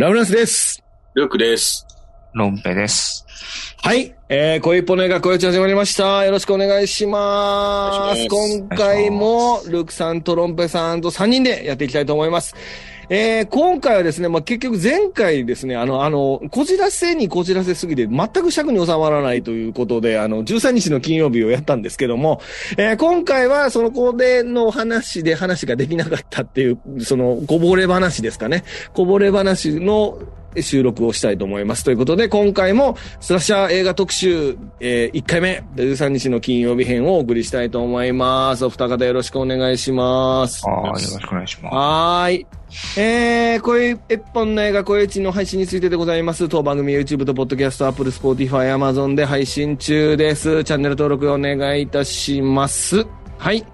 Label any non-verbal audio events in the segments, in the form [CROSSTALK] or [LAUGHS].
ラブナスです。ルークです。ロンペです。はい。えー、恋ポネが恋打ち始まりました。よろしくお願いします。ます今回も、ルークさんとロンペさんと3人でやっていきたいと思います。えー、今回はですね、まあ、結局前回ですね、あの、あの、こじらせにこじらせすぎて全く尺に収まらないということで、あの、13日の金曜日をやったんですけども、えー、今回はそのこでの話で話ができなかったっていう、その、こぼれ話ですかね。こぼれ話の収録をしたいと思います。ということで、今回もスラッシャー映画特集、えー、1回目、13日の金曜日編をお送りしたいと思います。お二方よろしくお願いします。ああ、よろしくお願いしまはーい。えー、声一本の映画、声打ちの配信についてでございます。当番組 YouTube と Podcast、Apple、Spotify、Amazon で配信中です。チャンネル登録お願いいたします。はい。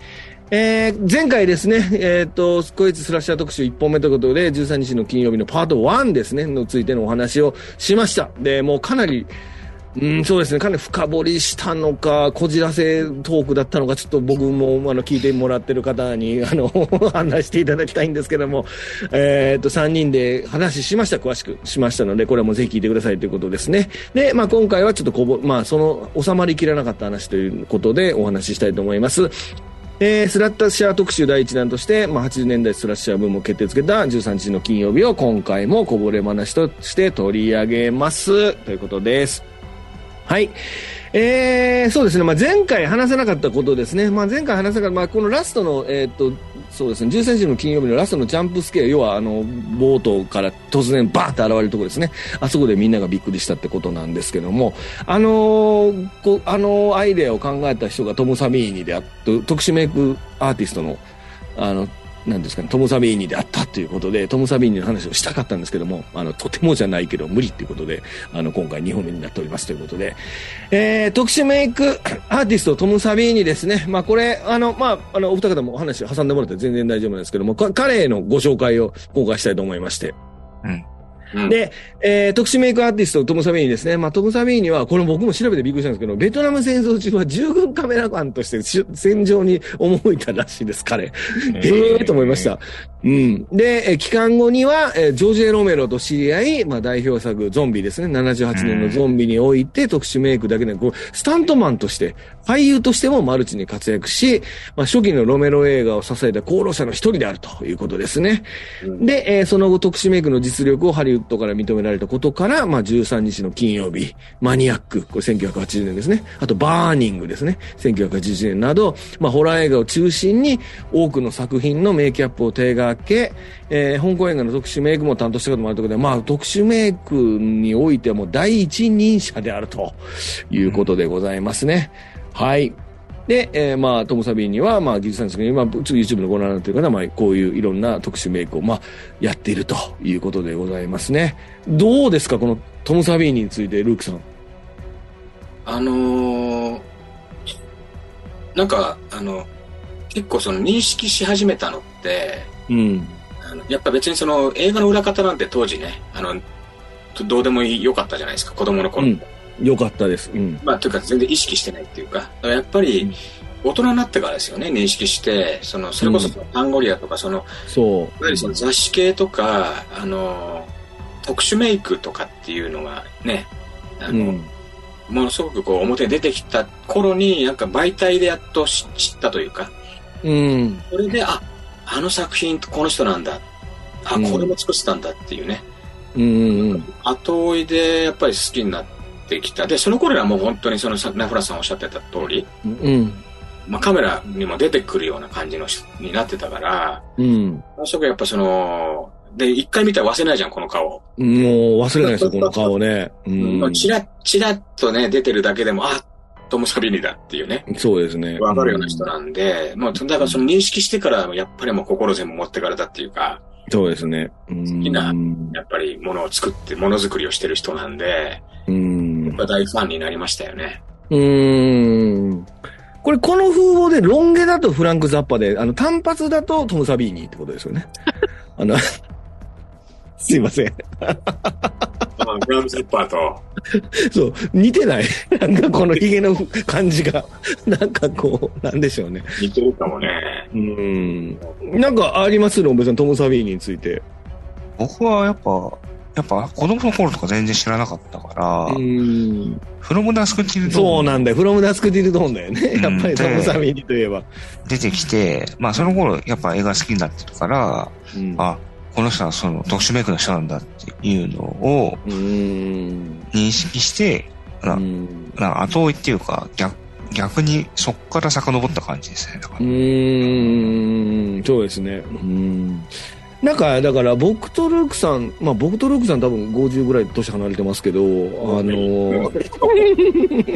えー、前回ですね、えっ、と、こいつスラッシャー特集1本目ということで、13日の金曜日のパート1ですね、のついてのお話をしました。で、もうかなり、うん、そうですね。かなり深掘りしたのか、こじらせトークだったのか、ちょっと僕も、あの、聞いてもらってる方に、[LAUGHS] あの、話していただきたいんですけども、えっ、と、3人で話しました、詳しくしましたので、これもうぜひ聞いてくださいということですね。で、まあ今回はちょっとこぼ、まあその、収まりきらなかった話ということでお話ししたいと思います。えー、スラッシャー特集第一弾として、まあ、80年代スラッシャー分も決定つけた13日の金曜日を今回もこぼれ話として取り上げます。ということです。はい。えー、そうですね。まあ、前回話せなかったことですね。まあ、前回話せなかった、まあ、このラストの、えーっと、そうですね。13日の金曜日のラストのジャンプスケア、要は、あの、冒頭から突然バーって現れるところですね。あそこでみんながびっくりしたってことなんですけども、あのーこあのアイデアを考えた人がトム・サビーニであって、特殊メイクアーティストの、あの、なんですかね、トム・サビーニであったということで、トム・サビーニの話をしたかったんですけども、あの、とてもじゃないけど無理っていうことで、あの、今回2本目になっておりますということで、えー、特殊メイク [COUGHS] アーティストトム・サビーニですね。まあ、これ、あの、まあ、あの、お二方もお話を挟んでもらって全然大丈夫なんですけども、彼へのご紹介を今回したいと思いまして。うん。うん、で、えー、特殊メイクアーティスト、トム・サビーニですね。まあ、トム・サビーニは、これ僕も調べてびっくりしたんですけど、ベトナム戦争中は従軍カメラマンとしてし戦場に赴いたらしいです、彼。へえーと思いました。うん。で、えー帰還後には、えージョージ・エロメロと知り合い、まあ、代表作、ゾンビですね。78年のゾンビにおいて、特殊メイクだけで、こう、スタントマンとして、俳優としてもマルチに活躍し、まあ、初期のロメロ映画を支えた功労者の一人であるということですね。で、えーその後特殊メイクの実力をハリウッドから認められたことから、まあ、13日の金曜日、マニアック、これ1980年ですね。あと、バーニングですね。1980年など、まあ、ホラー映画を中心に多くの作品のメイキャップを手掛け、えー香港映画の特殊メイクも担当したこともあるということで、まあ、特殊メイクにおいてはもう第一人者であるということでございますね。はい。で、えーまあ、トム・サビーニは、まあ、技術さんですけど、今、YouTube のご覧になっている方は、まあ、こういういろんな特殊メイクを、まあ、やっているということでございますね。どうですかこのトム・サビーニについて、ルークさん。あのー、なんか、あの、結構その認識し始めたのって、うん。あのやっぱ別にその映画の裏方なんて当時ね、あの、どうでもよかったじゃないですか、子供の頃。うんよかったです。うん。まあ、というか全然意識してないっていうか、だからやっぱり大人になってからですよね、認識して、その、それこそそのタンゴリアとか、その、そう。いわゆるその雑誌系とか、あの、特殊メイクとかっていうのがね、あの、うん。ものすごくこう表に出てきた頃に、なんか媒体でやっと知知ったというか、うん。それで、あ、あの作品この人なんだ。あ、うんこれも作ってたんだっていうね。うん。うん。後追いでやっぱり好きになってきた。で、その頃はもう本当にそのさナフラさんおっしゃってた通り、うん。まあカメラにも出てくるような感じの人になってたから、うん。そこやっぱその、で、一回見たら忘れないじゃん、この顔。もう忘れないですよ、[LAUGHS] この顔ね。うん。チラッ、チラッとね、出てるだけでも、あ、トム・サビニだっていうね。そうですね。わかるような人なんで、もう、だからその認識してから、やっぱりもう心全部持ってかれたっていうか、そうですね。うん。好きなやっぱりものを作って、ものづくりをしてる人なんで、うんやっ。ぱ大ファンになりましたよね。うーん。これ、この風貌で、ロン毛だとフランク・ザッパで、あの、単発だとトム・サビーニってことですよね。[LAUGHS] あの、すいません。まあ、グラム・ゼッパーと、そう、似てない。なんかこの髭の感じが。なんかこう、なんでしょうね。似てるかもね。うーん。なんかあります？ロンベさん、トム・サビーニについて。僕はやっぱ、やっぱ子供の頃とか全然知らなかったから、うん。フロムダスクティルドそうなんだよ。フロムダスクティルドーンだよね。うんやっぱりトム・サミーニといえば。出てきて、まあその頃やっぱ映画好きになってるから、うんあ、この人はその特殊メイクの人なんだっていうのをうん。認識して、なうんなんか後追いっていうか逆、逆にそっから遡った感じですね。だからうーん、そうですね。うん。なんか、だから、僕とルークさん、まあ僕とルークさん多分50ぐらい年離れてますけど、あの、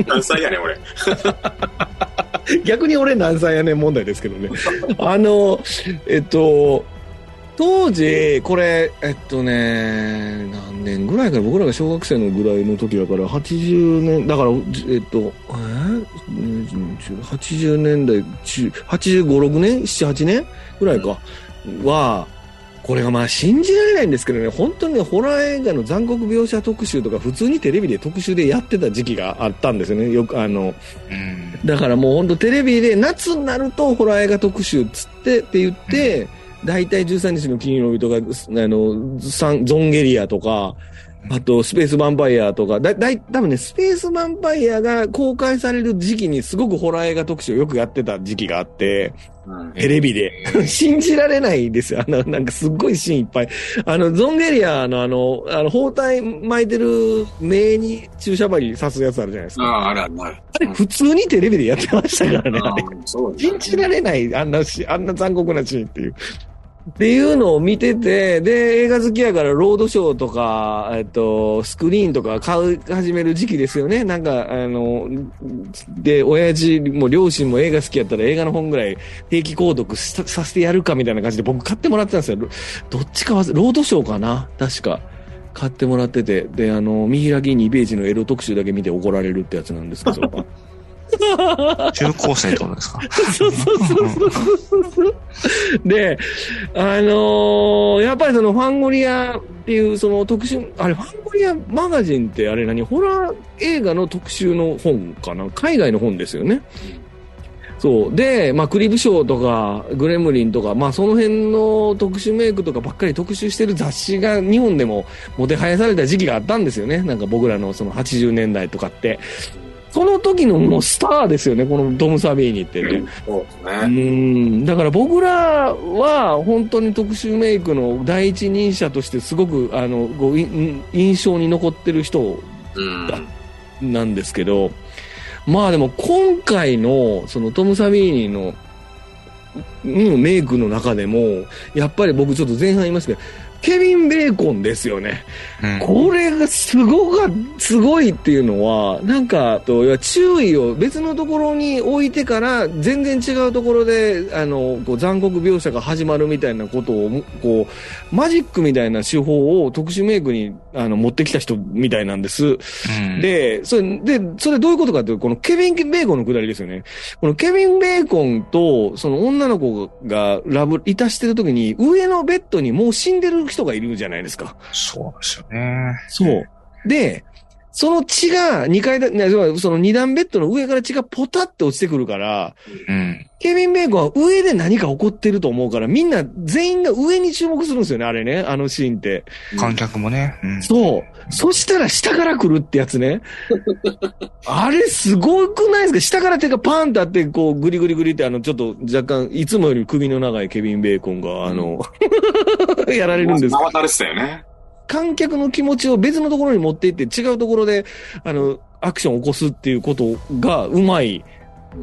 何歳やねん、俺。[LAUGHS] 逆に俺何歳やねん問題ですけどね。[LAUGHS] あの、えっと、当時、これ、えっとね、何年ぐらいかな、僕らが小学生のぐらいの時だから、80年、だから、えっと、えー、80年代中、85、6年 ?7、8年？ぐらいか。は、これがまあ信じられないんですけどね、本当にね、ホラー映画の残酷描写特集とか、普通にテレビで特集でやってた時期があったんですよね。よく、あの、うん。だからもう本当テレビで夏になるとホラー映画特集っつってって言って、大体13日の金曜日とか、あの、サンゾンゲリアとか、あとスペースヴァンパイアとか、だ、だい、多分ね、スペースヴァンパイアが公開される時期にすごくホラー映画特集をよくやってた時期があって、うんテレビで。[LAUGHS] 信じられないですよ。あの、なんかすっごいシーンいっぱい。あの、ゾンゲリアのあの、あの、包帯巻いてる目に注射針刺すやつあるじゃないですか。ああ、あるあるあれ普通にテレビでやってましたからね。あれ [LAUGHS] 信じられない、あんなし、あんな残酷なシーンっていう。っていうのを見てて、で、映画好きやからロードショーとか、えっと、スクリーンとか買い始める時期ですよね。なんか、あの、で、親父も両親も映画好きやったら映画の本ぐらい定期購読ささせてやるかみたいな感じで僕買ってもらってたんですよ。どっちかは、ロードショーかな確か。買ってもらってて。で、あの、見開き2ページのエロ特集だけ見て怒られるってやつなんですけど。[LAUGHS] 中高生ってことですか？そうそうそうそうそう。で、あのーやっぱりそのファンゴリアっていうその特集、あれファンゴリアマガジンってあれ何？ホラー映画の特集の本かな？海外の本ですよね。そう。で、まあ、クリブショーとか、グレムリンとか、まあ、その辺の特殊メイクとかばっかり特集してる雑誌が日本でももてはやされた時期があったんですよね。なんか僕らのその80年代とかって。その時のもうスターですよね、このトム・サビーニってね。そうですうね。んだから僕らは本当に特殊メイクの第一人者としてすごくあのこうい印象に残ってる人うん。なんですけど、まあでも今回のそのトム・サビーニの、うん、メイクの中でも、やっぱり僕ちょっと前半言いますけど、ケビン・ベーコンですよね。うん。これがすごが、すごいっていうのは、なんか、と、注意を別のところに置いてから、全然違うところで、あの、こう残酷描写が始まるみたいなことを、こう、マジックみたいな手法を特殊メイクに、あの、持ってきた人みたいなんです。うん、で、それ、で、それどういうことかというと、このケビン・ベーコンのくだりですよね。このケビン・ベーコンと、その女の子がラブ、いたしてる時に、上のベッドにもう死んでる人がいるじゃないですか。そうですよね。そう。で、その血が2階だ、ねその2段ベッドの上から血がポタって落ちてくるから、うん。ケビン・ベーコンは上で何か起こってると思うから、みんな全員が上に注目するんですよね、あれね、あのシーンって。観客もね。うん。そう。そしたら下から来るってやつね。[LAUGHS] あれすごくないですか？下から手がパーンってあって、こう、グリグリグリって、あの、ちょっと若干、いつもより首の長いケビン・ベーコンが、あの、やられるんです。回されてたよね。観客の気持ちを別のところに持っていって、違うところで、あの、アクションを起こすっていうことがうまい、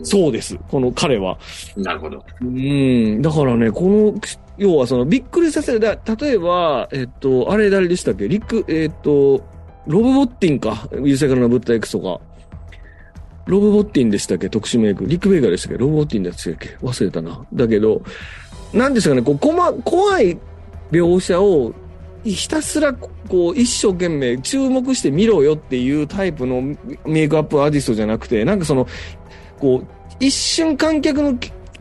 そうです。この彼は。なるほど。うん。だからね、この、要はその、びっくりさせる。だ例えば、えっと、あれ誰でしたっけリック、えっと、ロブ・ボッティンか。優勢からの物体 X とか。ロブ・ボッティンでしたっけ特殊メイク。リック・ベイガーでしたっけロブ・ボッティンでしたっけ忘れたな。だけど、なんですかね、こう、こま、怖い描写を、ひたすら、こう、一生懸命注目して見ろよっていうタイプのメイクアップアーティストじゃなくて、なんかその、こう、一瞬観客の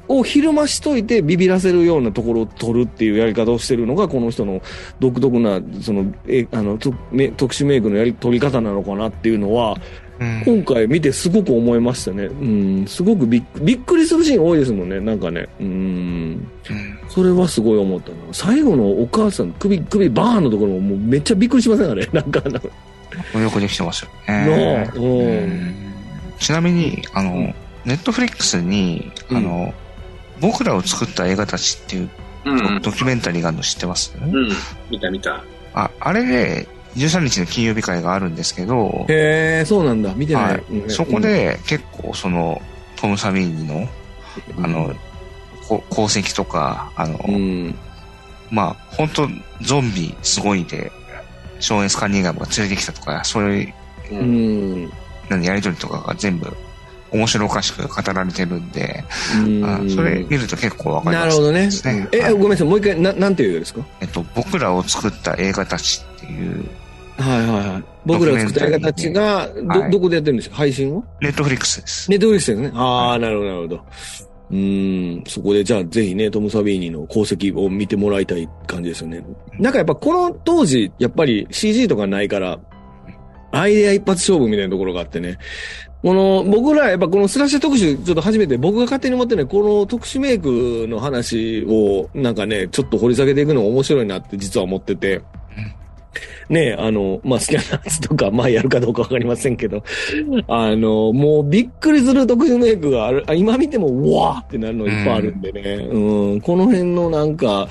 をひるましといてビビらせるようなところを取るっていうやり方をしてるのがこの人の独特なそのえあの特殊メイクのやり取り方なのかなっていうのはうん。今回見てすごく思いましたね。うん、すごくびっくりするシーン多いですもんね。なんかね。うん。うんそれはすごい思ったな。最後のお母さん、首、首バーンのところももうめっちゃびっくりしませんあれ？[LAUGHS] なんかあの、よくできてますよのね。ううんんちなみに、あの、んネットフリックスに、あの、僕らを作った映画たちっていううん。ドキュメンタリーがあるの知ってます、うん。見た見た。あ、あれで、13日の金曜日会があるんですけど、へえ、そうなんだ。見てない。はいうんそこ、で結構その、トム・サビーニの、うんあの、こ功績とか、あの、うん。まあ、本当ゾンビすごいで、ショーン・エスカニーガムが連れてきたとか、そういう、う。うんん。なんやりとりとかが全部、面白おかしく語られてるんで、んそれ見ると結構わかりますなるほどね。え、はいごめんなさい。もう一回、ななんていうですか？えっと、僕らを作った映画たちっていう、はいはいはい。僕らが作った映画たちが、ど、はいどこでやってるんですか？配信を？ネットフリックスです。ネットフリックスですね。ああ、なるほど、なるほど。うーん、そこでじゃあぜひね、トム・サビーニの功績を見てもらいたい感じですよね。なんかやっぱこの当時、やっぱり CG とかないから、アイデア一発勝負みたいなところがあってね。この、僕らやっぱこのスラッシュ特集、ちょっと初めて僕が勝手に思ってね、この特殊メイクの話をなんかね、ちょっと掘り下げていくのが面白いなって実は思ってて。ねあの、まあ、好きなやつとか、まあ、やるかどうかわかりませんけど、あの、もうびっくりする特殊メイクがある、あ今見ても、うわーってなるのいっぱいあるんでね、うん、この辺のなんか、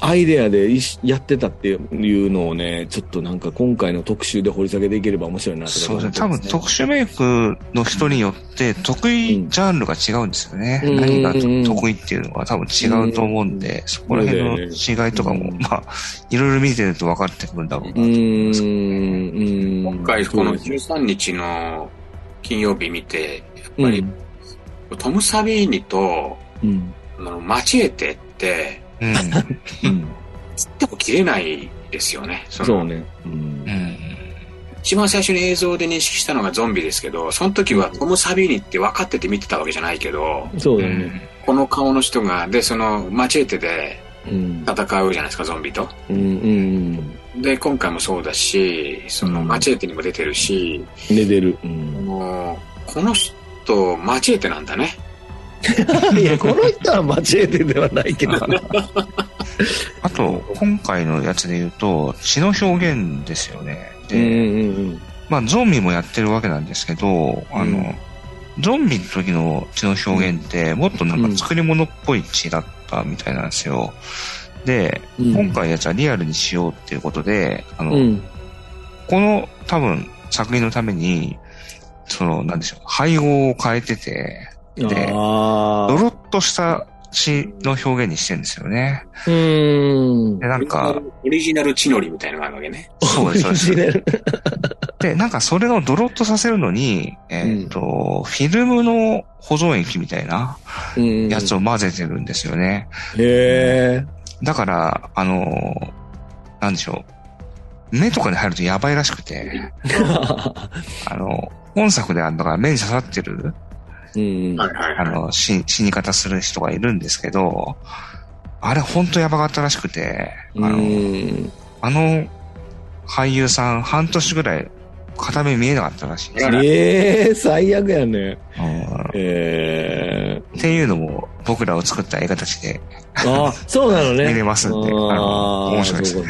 アイデアでやってたっていうのをね、ちょっとなんか今回の特集で掘り下げていければ面白いなとそうですね。多分特殊メイクの人によって得意ジャンルが違うんですよね。うん。何がうん得意っていうのは多分違うと思うんで、そこら辺の違いとかも、うん。まあ、いろいろ見てると分かってくるんだろうなとうん、うん。今回このそうです13日の金曜日見て、やっうぱりん、トム・サビーニと、うん。あの、マチエテって、うん。うん。切っても切れないですよね。そのそうね。うんうん。一番最初に映像で認識したのがゾンビですけど、その時はトム・サビーニって分かってて見てたわけじゃないけど、そうだね。うん。この顔の人が、で、その、マチエテでうん。戦うじゃないですか、ゾンビと。うん。うん。で、今回もそうだし、その、うんマチエテにも出てるし、寝てる。うん。もう、この人、マチエテなんだね。[LAUGHS] いや、この人は間違えてではないけど。[LAUGHS] あと、今回のやつで言うと、血の表現ですよね。うんうで、んまあ、ゾンビもやってるわけなんですけど、あの、うんゾンビの時の血の表現って、もっとなんか作り物っぽい血だったみたいなんですよ。で、うん。今回のやつはリアルにしようっていうことで、あの、うん。この多分作品のために、その、なんでしょう、配合を変えてて、で。ドロッとした血の表現にしてるんですよね。うーん。で、なんか、オリジナル血のりみたいなのがあるわけね。そうです、そうです。す。で、なんかそれをドロッとさせるのに、えっ、と、フィルムの保存液みたいなうん。やつを混ぜてるんですよね。へえ。だから、あの、なんでしょう。目とかに入るとやばいらしくて、[LAUGHS] あの、本作であるのが目に刺さってる、うん。はいはいはい。あの、死死に方する人がいるんですけど、あれほんとやばかったらしくて、あうの、ん。あの俳優さん半年ぐらい片目見えなかったらしいええ、最悪やね。うんええ。っていうのも僕らを作った映画たちで、ああ、そうなのね。見れますんであの面白いですね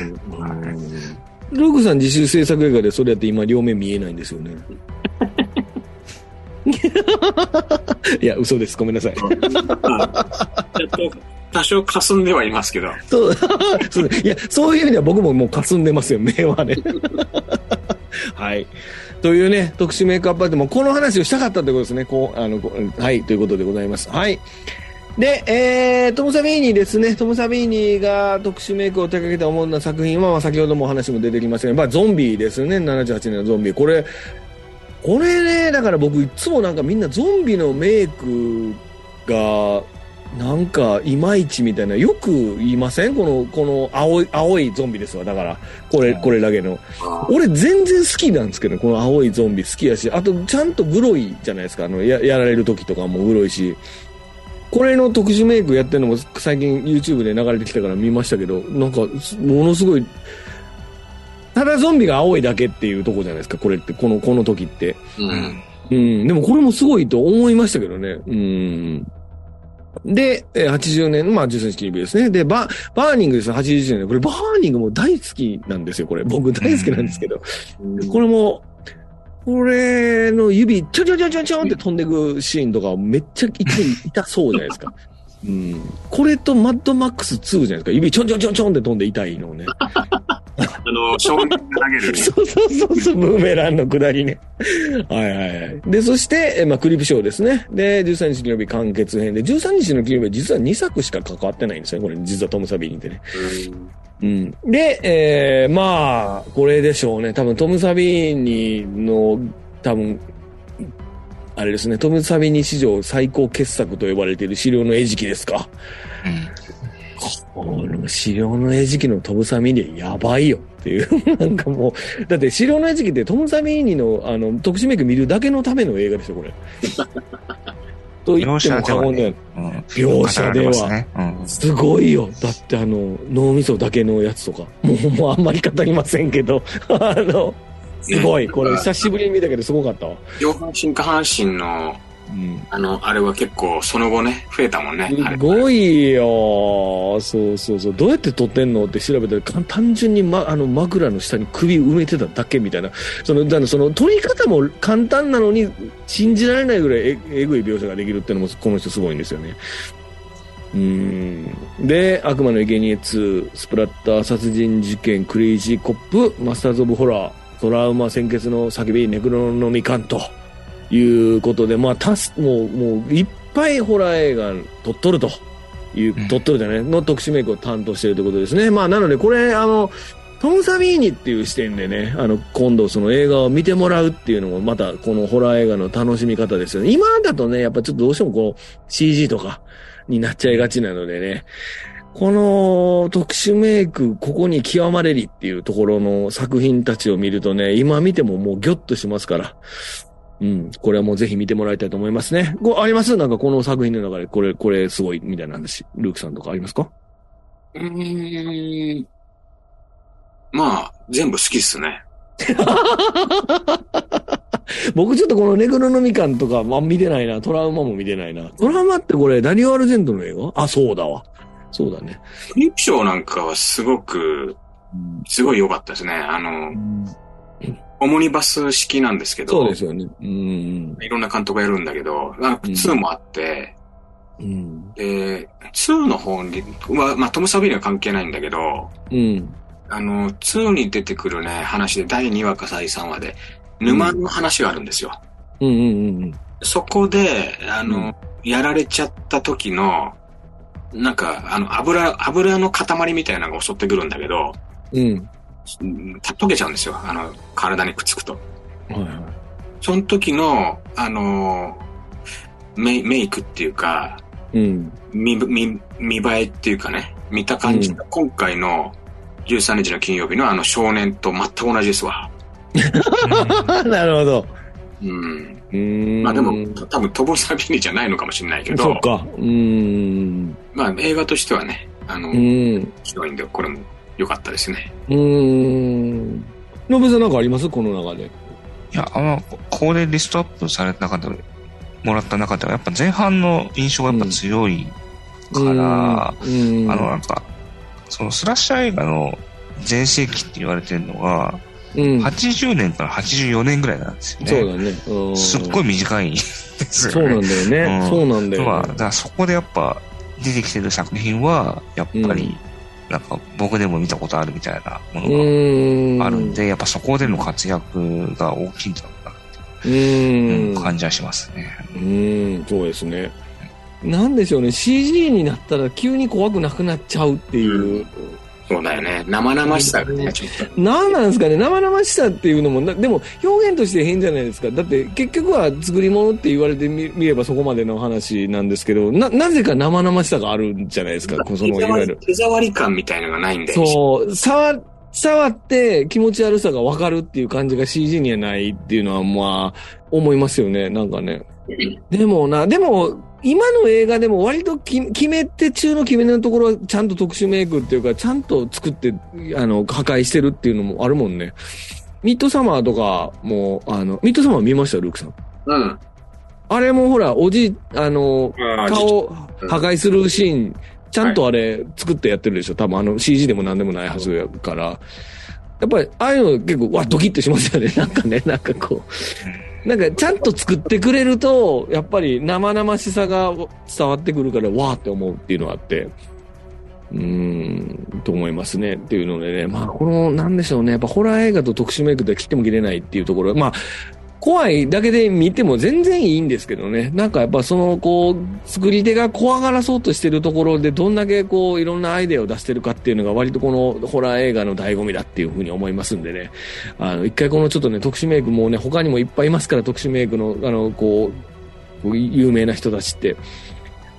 ルークさん自主制作映画でそれやって今両目見えないんですよね。[LAUGHS] いや、嘘です。ごめんなさい。多少霞んではいますけど。そう、そういや、そういう意味では僕ももう霞んでますよ、目はね。はい。というね、特殊メイクアップアーティストもこの話をしたかったということですね。こう、あの、はい、ということでございます。はい。で、えー、トム・サビーニですね。トム・サビーニが特殊メイクを手掛けた主な作品は、まあ、先ほどもお話も出てきましたが、まあ、ゾンビですね。78年のゾンビ。これ、これね、だから僕いつもなんかみんなゾンビのメイクが、なんか、いまいちみたいな、よく言いません？この、この青い、青いゾンビですわ。だから、これ、これだけの。俺全然好きなんですけど、この青いゾンビ好きやし、あとちゃんとグロいじゃないですか。あの、や、やられる時とかもグロいし。これの特殊メイクやってるのも最近 YouTube で流れてきたから見ましたけど、なんか、ものすごい、ただゾンビが青いだけっていうとこじゃないですか、これって、この、この時って。う。うんん。うん、でもこれもすごいと思いましたけどね。うん。で、えー80年、まあ、13日金曜日ですね。で、バー、バーニングですよ、80年。これ、バーニングも大好きなんですよ、これ。僕大好きなんですけど。これも、これの指、ちょちょちょちょちょんって飛んでくシーンとかめっちゃ痛い、痛そうじゃないですか。うん。これとマッドマックス2じゃないですか。指ちょんちょんちょんちょんって飛んで痛いのね。[LAUGHS] あの、少年が投げる。[LAUGHS] そうそうそうそう、ブーメランの下りね。はいはいはい。で、そして、えまあ、クリプショーですね。で、13日金曜日完結編で、13日の金曜日は実は2作しか関わってないんですよね。これ、実はトム・サビーニってね。うん。で、えー、まあ、これでしょうね。多分トム・サビーニの、多分、あれですね、トム・サビーニ史上最高傑作と呼ばれている資料の餌食ですか？この資料の餌食のトム・サビーニやばいよっていう。[LAUGHS] なんかもう、だって資料の餌食ってトム・サビーニのあの特殊メイク見るだけのための映画ですよ、これ。[LAUGHS] と言っても過言で。描写では。すごいよ。だってあの、脳みそだけのやつとか。もう、もうあんまり語りませんけど、[LAUGHS] あの、すごい。これ久しぶりに見たけどすごかったわ。上半身下半身の、うん。あの、あれは結構その後ね、増えたもんね。すごいよ。そうそうそう。どうやって撮ってんのって調べたら、か単純に、ま、あの枕の下に首埋めてただけみたいな。その、だからその撮り方も簡単なのに、信じられないぐらいええぐい描写ができるっていうのも、この人すごいんですよね。うん。で、悪魔の生贄2、スプラッター殺人事件、クレイジーコップ、マスターズ・オブ・ホラー、トラウマ、鮮血の叫び、ネクロノミコンということで、まあ、たす、もう、もう、いっぱいホラー映画撮っとるという、うん撮っとるじゃないの特殊メイクを担当しているということですね。まあ、なので、これ、あの、トム・サビーニっていう視点でね、あの、今度その映画を見てもらうっていうのもまたこのホラー映画の楽しみ方ですよね。今だとね、やっぱちょっとどうしてもこう CG とかになっちゃいがちなのでね、この特殊メイク、ここに極まれりっていうところの作品たちを見るとね、今見てももうギョッとしますから。うん。これはもうぜひ見てもらいたいと思いますね。こあります？なんかこの作品の中でこれ、これすごいみたいな話。ルークさんとかありますか？うーん。まあ、全部好きっすね。[LAUGHS] 僕ちょっとこのネクロノミカンとか、まあ、見てないな。トラウマも見てないな。トラウマってこれ、ダニオ・アルジェントの映画？あ、そうだわ。そうだね。クリプショーなんかはすごく、すごい良かったですね。あの、オモニバス式なんですけど、そうですよね。うん。いろんな監督がやるんだけど、あ2もあって、うん。で、2の方には、まあ、トム・サビーニは関係ないんだけど、うん。あの、2に出てくるね、話で、第2話か第3話で、沼の話があるんですよ。うんうんうんそこで、あの、うんやられちゃった時の、なんか、あの、油、油の塊みたいなのが襲ってくるんだけど、うん。うん。うん溶けちゃうんですよ。あの、体にくっつくと。はいはい。その時の、あの、メイメイクっていうか、うん。見、見、見栄えっていうかね、見た感じが、今回の13日の金曜日のあの少年と全く同じですわ。[LAUGHS] なるほど。うん。うーん。まあでも、多分トボサビニじゃないのかもしれないけどそっ、か。うーん。まあ映画としてはね、あの、う面ーん。白いんで、これも良かったですね。うーん。ノブさんなんかあります？この中で。いや、あの、ここでリストアップされた中で、もらった中では、やっぱ前半の印象がやっぱ強いから、うん。あの、なんか、そのスラッシャー映画の全盛期って言われてるのが、うん。80年から84年ぐらいなんですよね。そうだね。うんすっごい短いですそうなんよね。だよね。うんそうなんだよ、ね。まあ、だからそこでやっぱ出てきてる作品は、やっぱり、なんか僕でも見たことあるみたいなもうの。があるんで、やっぱそこでの活躍が大きいんだろうなうーん。感じはしますね。うーん、そうですね。なんでしょうね、CG になったら急に怖くなくなっちゃうっていう。そうだよね。生々しさがね、ちょっと。なんなんですかね、生々しさっていうのも、なでも表現として変じゃないですか。だって結局は作り物って言われてみ見ればそこまでの話なんですけど、な、なぜか生々しさがあるんじゃないですか、そのいわゆる。手触り感みたいのがないんで。そう、触、触って気持ち悪さがわかるっていう感じが CG にはないっていうのはまあ、思いますよね、なんかね。[LAUGHS] でもな、でも、今の映画でも割とき決め手中の決め手のところはちゃんと特殊メイクっていうか、ちゃんと作って、あの、破壊してるっていうのもあるもんね。ミッドサマーとかも、あの、ミッドサマー見ました？ルークさん。うん。あれもほら、おじい、あの、顔うん破壊するシーン、ちゃんとあれ作ってやってるでしょ？多分あの CG でもなんでもないはずやから。やっぱり、ああいうの結構、わ、ドキッとしますよね。なんかね、なんかこう。なんか、ちゃんと作ってくれると、やっぱり生々しさが伝わってくるから、わーって思うっていうのがあって。うーん、と思いますね。っていうのでね、まあ、この、なんでしょうね。やっぱホラー映画と特殊メイクでは切っても切れないっていうところ。まあ、怖いだけで見ても全然いいんですけどね。なんかやっぱその、こう、作り手が怖がらそうとしてるところで、どんだけこう、いろんなアイデアを出してるかっていうのが割とこのホラー映画の醍醐味だっていうふうに思いますんでね。あの、一回このちょっとね、特殊メイクもね、他にもいっぱいいますから、特殊メイクの、あの、こう、有名な人たちって。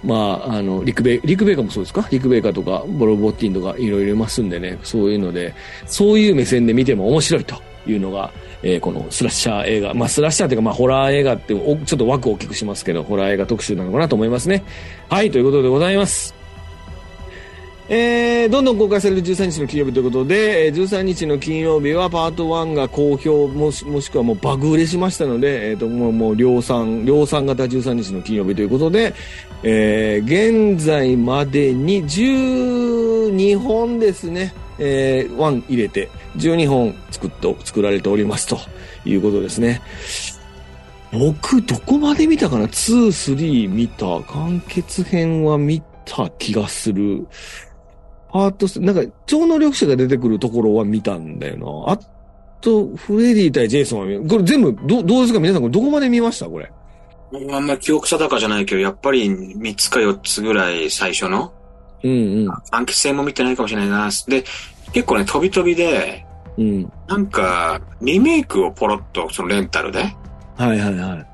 まあ、あの、リクベイ、リクベイカもそうですか？リクベイカとか、ボロボッティンとかいろいろいますんでね、そういうので、そういう目線で見ても面白いというのが、えーこのスラッシャー映画、まあスラッシャーっていうかまあホラー映画っておちょっと枠を大きくしますけど、ホラー映画特集なのかなと思いますね。はい、ということでございます。えー、どんどん公開される13日の金曜日ということで、えー13日の金曜日はパート1が好評もしもしくはもう爆売れしましたので、えー、ともうもう量産量産型13日の金曜日ということで、えー現在までに12本ですね、えー、1入れて12本作っと作られておりますということですね。僕、どこまで見たかな ?2、3見た。完結編は見た気がする。パートス、なんか、超能力者が出てくるところは見たんだよな。あと、フレディ対ジェイソンは見これ全部、ど、どうですか皆さん、これどこまで見ましたこれ。あんまり記憶定かじゃないけど、やっぱり3つか4つぐらい最初の、うんうん。暗記戦も見てないかもしれないな。で、結構ね、飛び飛びで、うん。なんか、リメイクをポロッと、そのレンタルで、はいはいはい。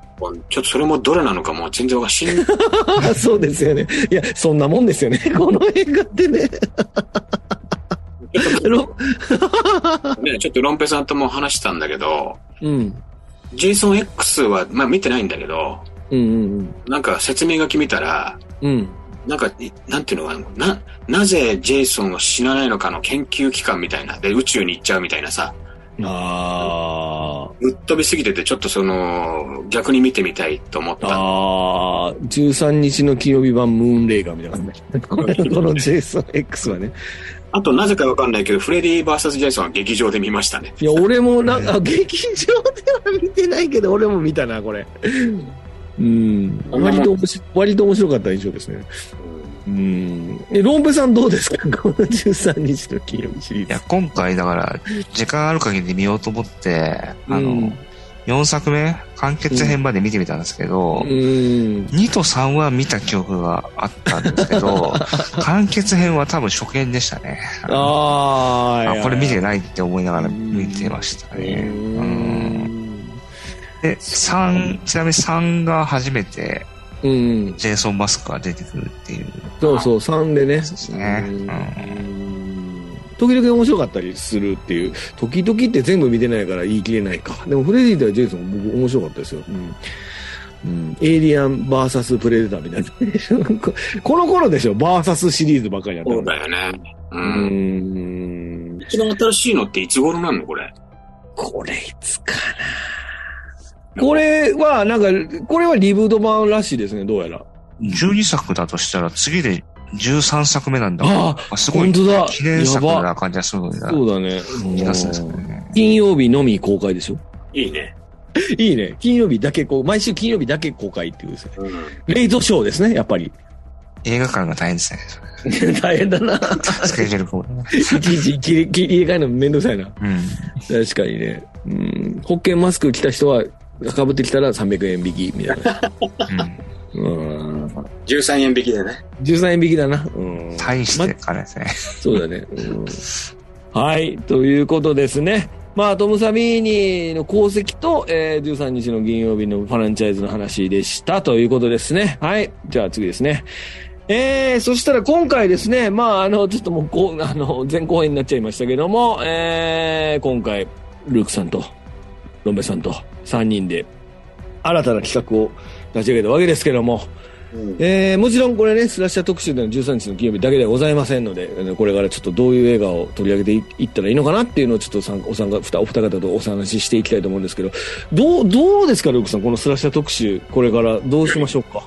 ちょっとそれもどれなのかもう全然わかんない。[LAUGHS] そうですよね。いや、そんなもんですよね。[LAUGHS] この映画ってね。ろ [LAUGHS] ね、ちょっとロンペさんとも話したんだけど、うん。ジェイソン X は、まあ見てないんだけど、うんうんなんか説明書き見たら、うん。うん。なんか、いなんていうのかな、な、なぜジェイソンは死なないのかの研究機関みたいな、で宇宙に行っちゃうみたいなさ、あぶっ飛びすぎてて、ちょっとその、逆に見てみたいと思っあ。た。ああ。13日の金曜日版ムーンレイガーみたいな感じ。[LAUGHS] このジェイソン X はね。あと、なぜかわかんないけど、フレディ VS ジェイソンは劇場で見ましたね。いや、俺もなんか、劇場では見てないけど、俺も見たな、これ。うん。割と面白、割と面白かった印象ですね。うん。え、ロンペさんどうですか？[LAUGHS] この13日の金曜日シリーズ。いや、今回だから、時間ある限り見ようと思って、あの、うん4作目、完結編まで見てみたんですけど、うん。2と3は見た記憶があったんですけど、[LAUGHS] 完結編は多分初見でしたね。ああ、あこれ見ていないって思いながら見てましたね。うんで、3、ちなみに3が初めてうん。ジェイソン・マスクが出てくるっていう。そうそう、3でね。ですねうんうん時々面白かったりするっていう。時々って全部見てないから言い切れないか。でもフレディ対ジェイソン僕面白かったですよ。うん。うん、エイリアン VS プレデターみたいな。ここの頃でしょ ?VS シリーズばっかりやったのそうだよね。う。うんん。一番新しいのっていつ頃なのこれ？これいつかなこれは、なんか、これはリブート版らしいですね、どうやら。12作だとしたら次で13作目なんだ。ああすごい本当だ記念作やばな感じがするのになそうだね。気がするんですけどね。金曜日のみ公開でしょ？いいね。いいね。金曜日だけこう、毎週金曜日だけ公開っていうですね。うん。レイトショーですね、やっぱり。映画館が大変ですね。[LAUGHS] 大変だな。スケジュールこう。いちいち切り切り替えるのめんどくさいな。うん。確かにね。うん。保険マスク着た人は、かぶってきたら300円引き、みたいな。うん。うん。13円引きでね。13円引きだな。うん。大してからですね。そうだね。うんはい。ということですね。まあ、トム・サビーニの功績と、えー、13日の銀曜日のフランチャイズの話でしたということですね。はい。じゃあ次ですね。えー、そしたら今回ですね、まあ、あの、ちょっともう、こう、あの、前後編になっちゃいましたけども、えー、今回、ルークさんと、ロンベさんと3人で、新たな企画を立ち上げたわけですけども、えーもちろんこれね、スラッシャー特集での13日の金曜日だけではございませんので、これからちょっとどういう映画を取り上げていいったらいいのかなっていうのをちょっと参お参加、ふたお二方とお話ししていきたいと思うんですけど、どう、どうですか、ルークさん、このスラッシャー特集、これからどうしましょうか？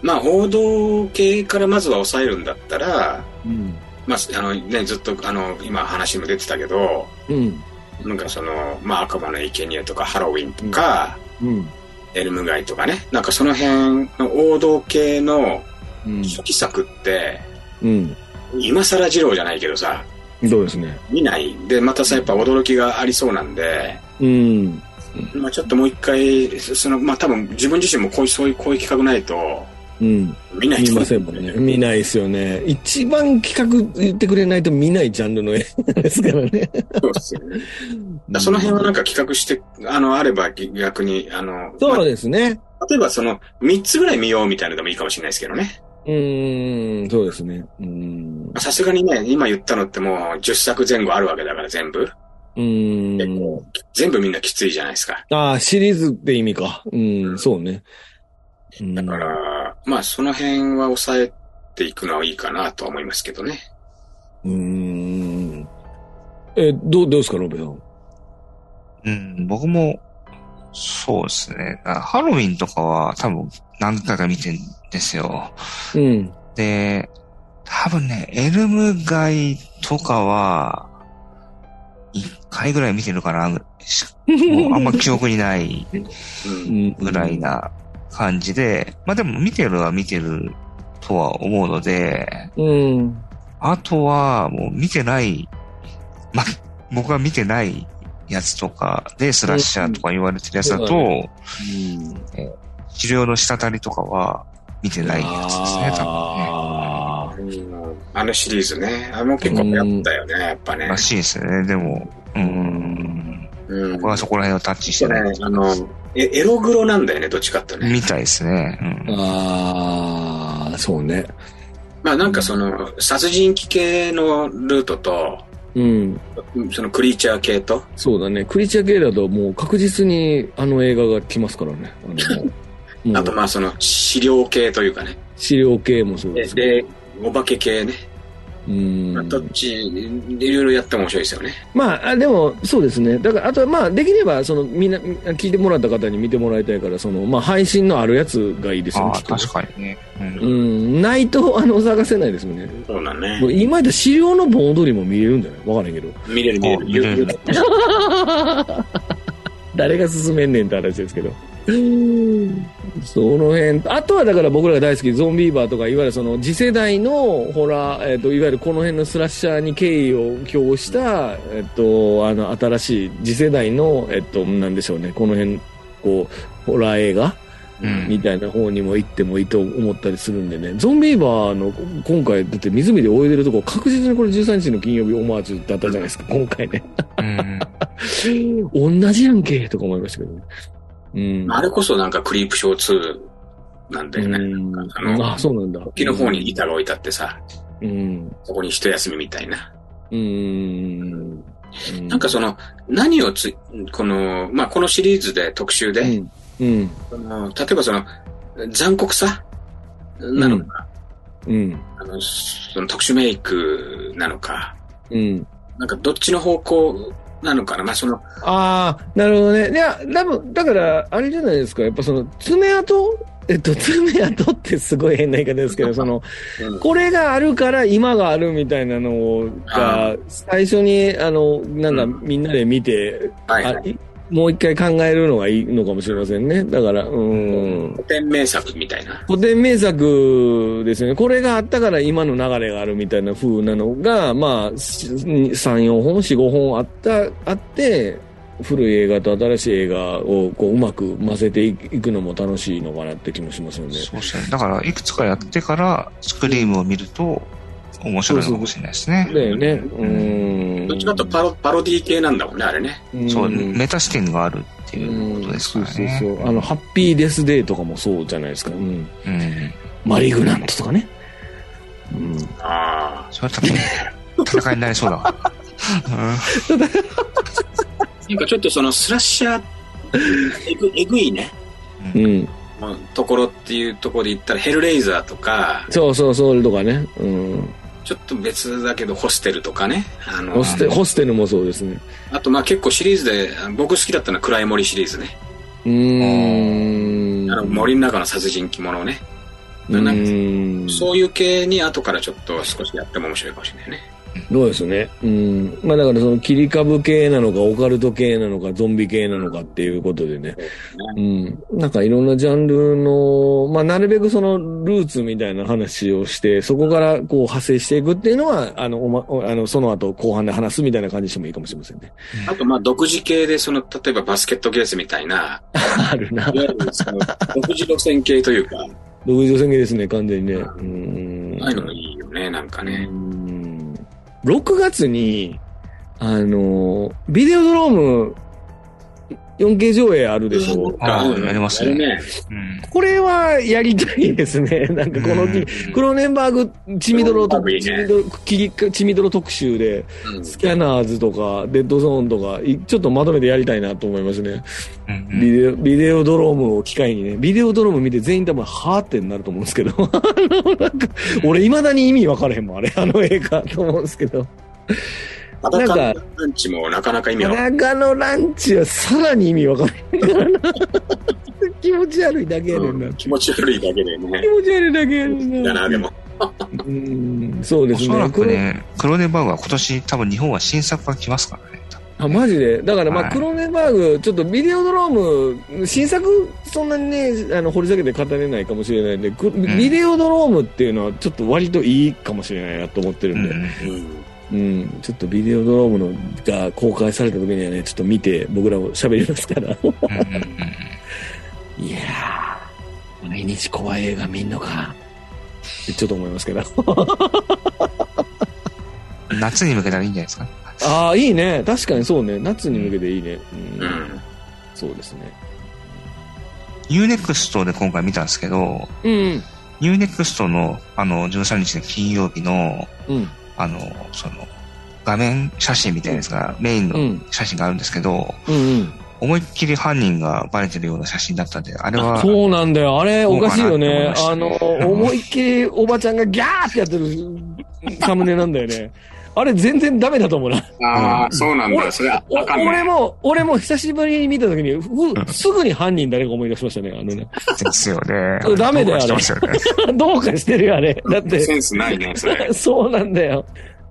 まあ、王道系からまずは抑えるんだったら、うん。まあ、あのね、ずっと、あの、今話にも出てたけど、うん。なんかその、まあ、赤羽の生贄とか、ハロウィンとか、うん。エルム街とかね、なんかその辺の王道系のうん。初期作って、うん。今更二郎じゃないけどさ、そうですね。見ない。で、またさ、やっぱ驚きがありそうなんで、うん。まあちょっともう一回、その、まあ多分自分自身もこういう、そういう、こういう企画ないと、うん。見ないと見ませんもんね。見ないですよね。一番企画言ってくれないと見ないジャンルの映画ですからね。そうですよね。その辺はなんか企画して、あの、あれば逆に、あの、そうですね。まあ例えばその、三つぐらい見ようみたいなのでもいいかもしれないですけどね。うーん、そうですね。うーん。さすがにね、今言ったのってもう10作前後あるわけだから全部。うーん。全部みんなきついじゃないですか。ああ、シリーズって意味か。うん、そうね。うんだから、まあその辺は抑えていくのはいいかなとは思いますけどね。うーん。え、どう、どうですか、ロベさん？うん、僕も、そうですね。あハロウィンとかは多分何回か見てんですよ。うん。で、多分ね、エルム街とかは、一回ぐらい見てるかな。しもうあんま記憶にないうん。ぐらいな感じで、まあでも見てるは見てるとは思うので、うん。あとはもう見てない、ま、僕が見てないやつとかでスラッシャーとか言われてるやつだと、うん治療の滴りとかは見てないやつですね、多分ね。あうんあのシリーズね。あれも結構やったよね、やっぱねら。しいですね、でも、うん。うん。僕はそこら辺をタッチしてない。ね、あの、えエログロなんだよね、どっちかってね。みたいですね。うん。あー、そうね。まあなんかその、殺人鬼系のルートと、うん。そのクリーチャー系と、そうだね。クリーチャー系だともう確実にあの映画が来ますからね。あ [LAUGHS] とまあその、資料系というかね。資料系もそうでですけど。で、お化け系ね。うんまあどっち、いろいろやっても面白いですよね。まあ、あでも、そうですね。だから、あとはまあ、できれば、その、みんな、聞いてもらった方に見てもらいたいから、その、まあ、配信のあるやつがいいですよね。あ確かにね。う。うんん、ないと、あの、探せないですもんね。そうだねも。う今言った資料の盆踊りも見れるんじゃない？わからんけど。見れる見れる。れ [LAUGHS] る誰が進めんねんって話ですけど。その辺。あとはだから僕らが大好きゾンビーバーとか、いわゆるその次世代のホラー、えっ、と、いわゆるこの辺のスラッシャーに敬意を表した、えっ、と、あの、新しい次世代の、えっ、と、なんでしょうね、この辺、こう、ホラー映画？うんみたいな方にも行ってもいいと思ったりするんでね。ゾンビーバーの今回、だって湖で泳いでるとこ確実にこれ13日の金曜日オマージュだったじゃないですか、今回ね。うん。[LAUGHS] 同じやんけとか思いましたけどね。うん。あれこそなんかクリープショー2なんだよね。うんあのあ、そうなんだ。沖の方に板が置いてあってさ、うん。そこに一休みみたいな。うん。なんかその、何をつ、この、まあ、このシリーズで特集で、うん。うん。その例えばその、残酷さなのか、うん。あの、その特殊メイクなのか、うん。なんかどっちの方向なのかな。まあ、その、ああ、なるほどね。いや、多分、だから、あれじゃないですか。やっぱその、爪痕？えっと、爪痕ってすごい変な言い方ですけど、[LAUGHS] その、うんこれがあるから今があるみたいなのが、最初に、あの、なんかみんなで見て、はい、あいもう一回考えるのがいいのかもしれませんね。だから、うん。古典名作みたいな。古典名作ですよね。これがあったから今の流れがあるみたいな風なのが、まあ、3、4本、4、5本あった、あって、古い映画と新しい映画をこううまく混ぜていくのも楽しいのかなって気もしますよね。そうですね。だから、いくつかやってから、スクリームを見ると、面白いのかもしれないですね。だよね。うん。どっちかというとパロパロディ系なんだもんね、あれね。うんそう、メタ視点があるっていうことですからね。そうそうそう。あの、ハッピーデスデーとかもそうじゃないですか。うん。うん。マリグナントとかね。うん。ああ。それは多分、戦いになりそうだわ。[LAUGHS] なんかちょっとそのスラッシャー、えぐえぐいね。うん。ところっていうところで言ったら、ヘルレイザーとか、そうそうそう、とかね。うん。ちょっと別だけど、ホステルとかね。あのホステ、ホステルもそうですね。あと、まあ結構シリーズで、僕好きだったのは暗い森シリーズね。うーん。あの森の中の殺人鬼ものね。うーん。そういう系に後からちょっと少しやっても面白いかもしれないね。そうですね。うん。まあだからその切り株系なのか、オカルト系なのか、ゾンビ系なのかっていうことでね。うん。なんかいろんなジャンルの、まあなるべくそのルーツみたいな話をして、そこからこう派生していくっていうのは、あの、おま、おあの、その後後半で話すみたいな感じにしてもいいかもしれませんね。あと、まあ独自系で、その、例えばバスケットゲースみたいな、[LAUGHS] あるな。いわゆるその独自路線系というか、独自宣言ですね、完全にね。うん。ああいうのもいいよね、なんかね。うん6月に、あの、ビデオドローム 4K 上映あるでしょ？あうんやりますね。これはやりたいですね。なんかこのうんクロネンバーグ、チミドロ特、クロネンバーグいいねチミドロキリチミドロ特集で、うんスキャナーズとか、デッドゾーンとか、いちょっとまとめてやりたいなと思いますね。うんうんビデオ、ビデオドロームを機会にね、ビデオドローム見て全員多分、はーってなると思うんですけど、[LAUGHS] あの、なんか、俺未だに意味分からへんもん、あれ、あの映画と思うんですけど。裸のなんかランチもなかなか意味わかんない。裸のランチはさらに意味分からへんからな。気持ち悪いだけやねんな。うん気持ち悪いだけでね気。持ち悪いだけやねんな。だな、でも。うん、そうですね。おそらくね、クローネンバーグは今年多分日本は新作が来ますからね。あ、マジで？だから、まあ、はいクロネバーグ、ちょっとビデオドローム、新作、そんなにね、あの、掘り下げて語れないかもしれないんで、くビデオドロームっていうのは、ちょっと割といいかもしれないなと思ってるんで、うんうんうん、ちょっとビデオドロームのが公開された時にはね、ちょっと見て、僕らも喋りますから。いやー、毎日怖い映画見んのか。ってちょっと思いますけど。うん夏に向けたらいいんじゃないですか？ああ、いいね。確かにそうね。夏に向けていいね。うん。うん。そうですね。UNEXT で今回見たんですけど、うん。UNEXT のあの13日の金曜日の、うん。あの、その、画面写真みたいなやつが、メインのうん写真があるんですけど、うんうん。思いっきり犯人がバレてるような写真だったんで、あれは、そうなんだよ。あれ、おかしいよね。あの [LAUGHS] 思いっきりおばちゃんがギャーってやってるサムネなんだよね。あれ全然ダメだと思うな。ああ、そうなんだ。それはおあかんね。俺も、俺も久しぶりに見た時に、ふすぐに犯人誰か思い出しましたね。あのね。ですよね。ダメだよあれどうかしてますよね。[LAUGHS] どうかしてるよ、あれ。だって。センスないね、それ。[LAUGHS] そうなんだよ。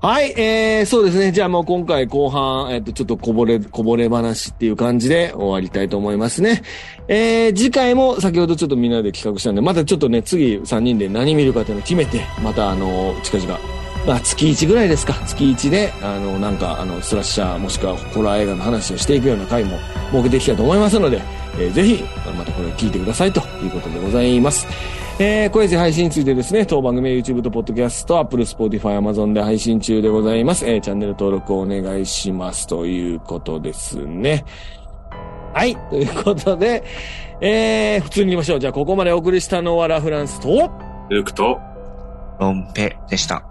はい、えー、そうですね。じゃあもう今回後半、えっ、と、ちょっとこぼれ、こぼれ話っていう感じで終わりたいと思いますね。えー、次回も先ほどちょっとみんなで企画したんで、またちょっとね、次3人で何見るかっていうのを決めて、またあの、近々、まあ、月1ぐらいですか。月1で、あの、なんか、あの、スラッシャー、もしくはホラー映画の話をしていくような回も設けていきたいと思いますので、えーぜひ、またこれを聞いてくださいということでございます。えー、声声配信についてですね、当番組は YouTube と Podcast、Apple、Spotify、Amazon で配信中でございます。えー、チャンネル登録をお願いしますということですね。はい、ということで、えー、普通に言いましょう。じゃあ、ここまでお送りしたのはラ・フランスと、ルークと、ロンペでした。